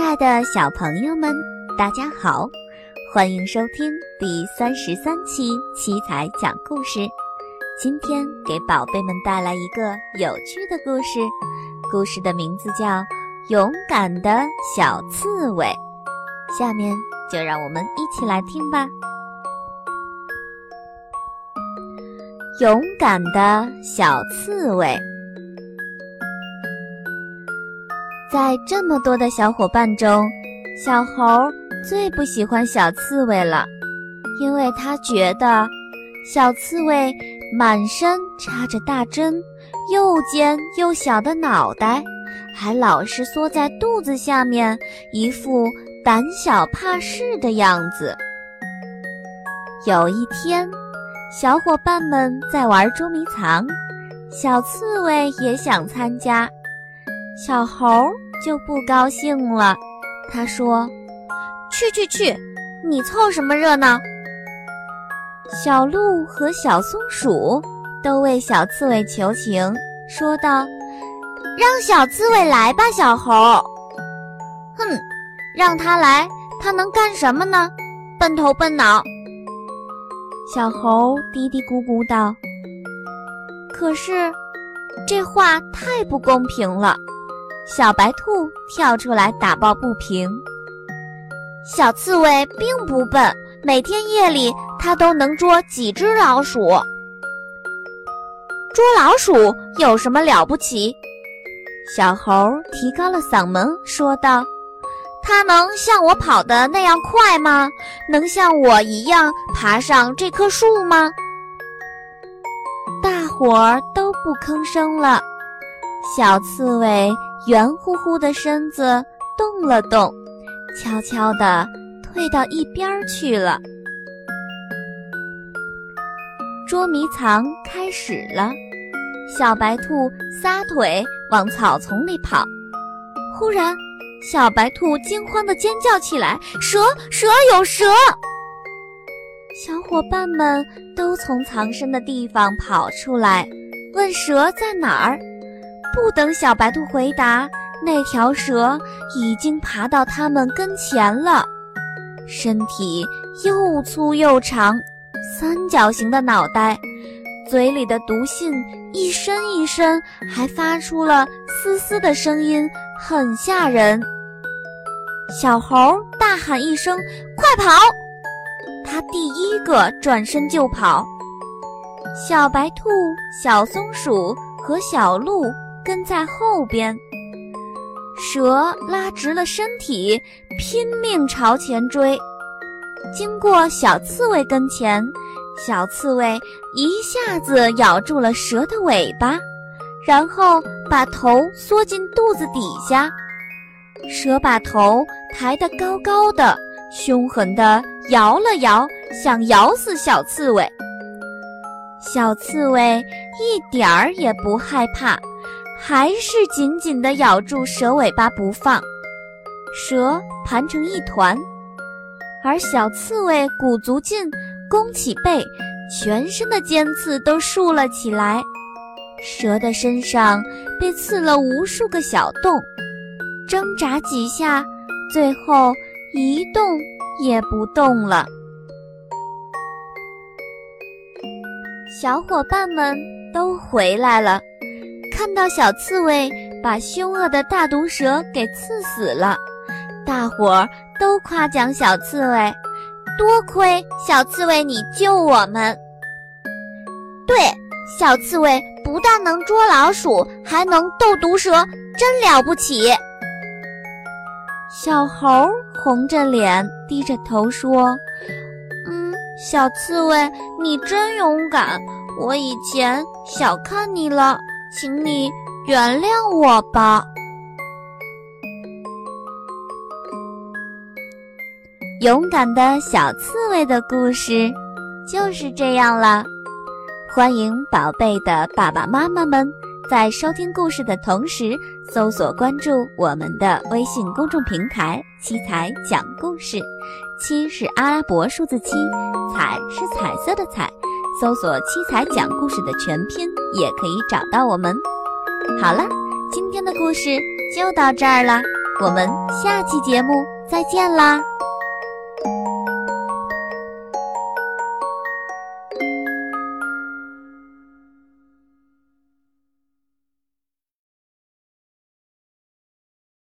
亲爱的小朋友们，大家好，欢迎收听第三十三期七彩讲故事。今天给宝贝们带来一个有趣的故事，故事的名字叫《勇敢的小刺猬》。下面就让我们一起来听吧。勇敢的小刺猬。在这么多的小伙伴中，小猴最不喜欢小刺猬了，因为他觉得小刺猬满身插着大针，又尖又小的脑袋，还老是缩在肚子下面，一副胆小怕事的样子。有一天，小伙伴们在玩捉迷藏，小刺猬也想参加。小猴就不高兴了，他说：“去去去，你凑什么热闹？”小鹿和小松鼠都为小刺猬求情，说道：“让小刺猬来吧，小猴。”“哼，让他来，他能干什么呢？笨头笨脑。”小猴嘀嘀咕咕道：“可是，这话太不公平了。”小白兔跳出来打抱不平：“小刺猬并不笨，每天夜里它都能捉几只老鼠。捉老鼠有什么了不起？”小猴提高了嗓门说道：“它能像我跑的那样快吗？能像我一样爬上这棵树吗？”大伙儿都不吭声了。小刺猬。圆乎乎的身子动了动，悄悄地退到一边去了。捉迷藏开始了，小白兔撒腿往草丛里跑。忽然，小白兔惊慌地尖叫起来：“蛇！蛇！有蛇！”小伙伴们都从藏身的地方跑出来，问蛇在哪儿。不等小白兔回答，那条蛇已经爬到它们跟前了，身体又粗又长，三角形的脑袋，嘴里的毒信一伸一伸，还发出了嘶嘶的声音，很吓人。小猴大喊一声：“快跑！”他第一个转身就跑。小白兔、小松鼠和小鹿。跟在后边，蛇拉直了身体，拼命朝前追。经过小刺猬跟前，小刺猬一下子咬住了蛇的尾巴，然后把头缩进肚子底下。蛇把头抬得高高的，凶狠地摇了摇，想咬死小刺猬。小刺猬一点儿也不害怕。还是紧紧地咬住蛇尾巴不放，蛇盘成一团，而小刺猬鼓足劲，弓起背，全身的尖刺都竖了起来。蛇的身上被刺了无数个小洞，挣扎几下，最后一动也不动了。小伙伴们都回来了。看到小刺猬把凶恶的大毒蛇给刺死了，大伙儿都夸奖小刺猬：“多亏小刺猬你救我们！”对，小刺猬不但能捉老鼠，还能斗毒蛇，真了不起。小猴红着脸，低着头说：“嗯，小刺猬你真勇敢，我以前小看你了。”请你原谅我吧。勇敢的小刺猬的故事就是这样了。欢迎宝贝的爸爸妈妈们在收听故事的同时，搜索关注我们的微信公众平台“七彩讲故事”。七是阿拉伯数字七，彩是彩色的彩。搜索“七彩讲故事”的全拼，也可以找到我们。好了，今天的故事就到这儿了，我们下期节目再见啦！